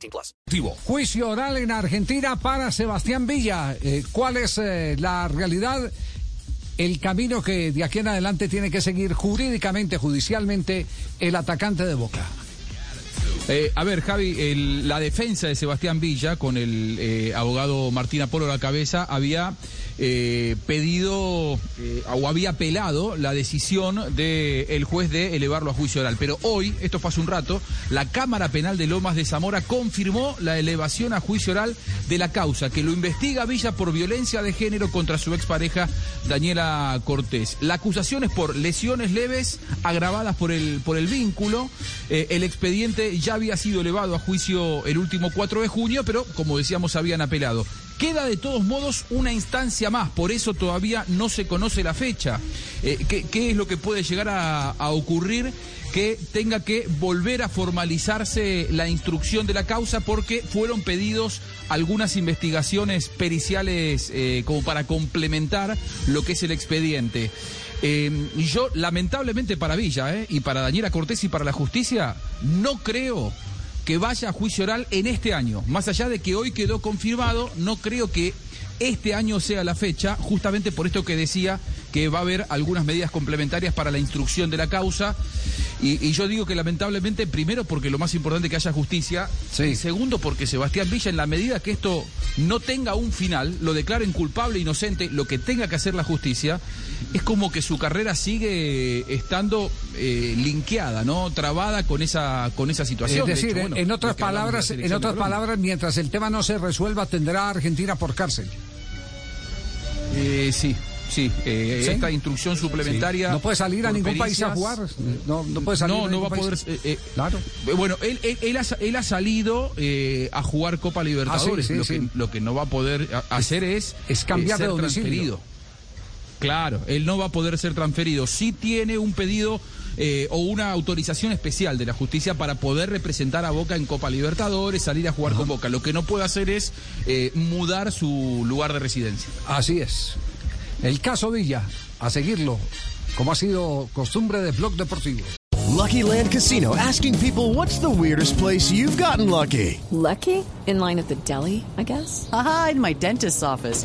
18 plus. Juicio oral en Argentina para Sebastián Villa. Eh, ¿Cuál es eh, la realidad? El camino que de aquí en adelante tiene que seguir jurídicamente, judicialmente, el atacante de Boca. Eh, a ver, Javi, la defensa de Sebastián Villa, con el eh, abogado Martín Apolo a la cabeza, había eh, pedido o había apelado la decisión del juez de elevarlo a juicio oral. Pero hoy, esto fue hace un rato, la Cámara Penal de Lomas de Zamora confirmó la elevación a juicio oral de la causa, que lo investiga Villa por violencia de género contra su expareja Daniela Cortés. La acusación es por lesiones leves agravadas por el, por el vínculo. El expediente ya había sido elevado a juicio el último 4 de junio, pero como decíamos habían apelado. Queda de todos modos una instancia más, por eso todavía no se conoce la fecha. Eh, ¿qué, es lo que puede llegar a, ocurrir? Que tenga que volver a formalizarse la instrucción de la causa porque fueron pedidos algunas investigaciones periciales eh, como para complementar lo que es el expediente. Y yo, lamentablemente para Villa eh, y para Daniela Cortés y para la justicia, no creo que vaya a juicio oral en este año. Más allá de que hoy quedó confirmado, no creo que este año sea la fecha, justamente por esto que decía que va a haber algunas medidas complementarias para la instrucción de la causa. Y, y yo digo que lamentablemente, primero porque lo más importante es que haya justicia, Sí. y segundo porque Sebastián Villa, en la medida que esto no tenga un final, lo declaren culpable, inocente, lo que tenga que hacer la justicia, es como que su carrera sigue estando eh, linkeada, ¿no? Trabada con esa, con esa situación. Es De decir, hecho, en- bueno, en otras palabras, en otras palabras, mientras el tema no se resuelva, tendrá a Argentina por cárcel. Eh, sí, sí. eh, ¿Sí? Esta instrucción suplementaria. No puede salir a ningún país a jugar. No, no puede salir. No, no va a poder. eh, eh, Claro. eh, Bueno, él, él, él ha, él ha salido a jugar Copa Libertadores. Ah, sí, lo, que, sí. lo que no va a poder a- hacer es, es cambiar de ser domicilio. transferido. Claro, él no va a poder ser transferido. Sí tiene un pedido eh, o una autorización especial de la justicia para poder representar a Boca en Copa Libertadores, salir a jugar con Boca. Lo que no puede hacer es eh, mudar su lugar de residencia. Así es. El caso Villa, a seguirlo, como ha sido costumbre de Blog Deportivo. Lucky Land Casino asking people what's the weirdest place you've gotten lucky? Lucky? In line at the deli, I guess? Aha, in my dentist's office.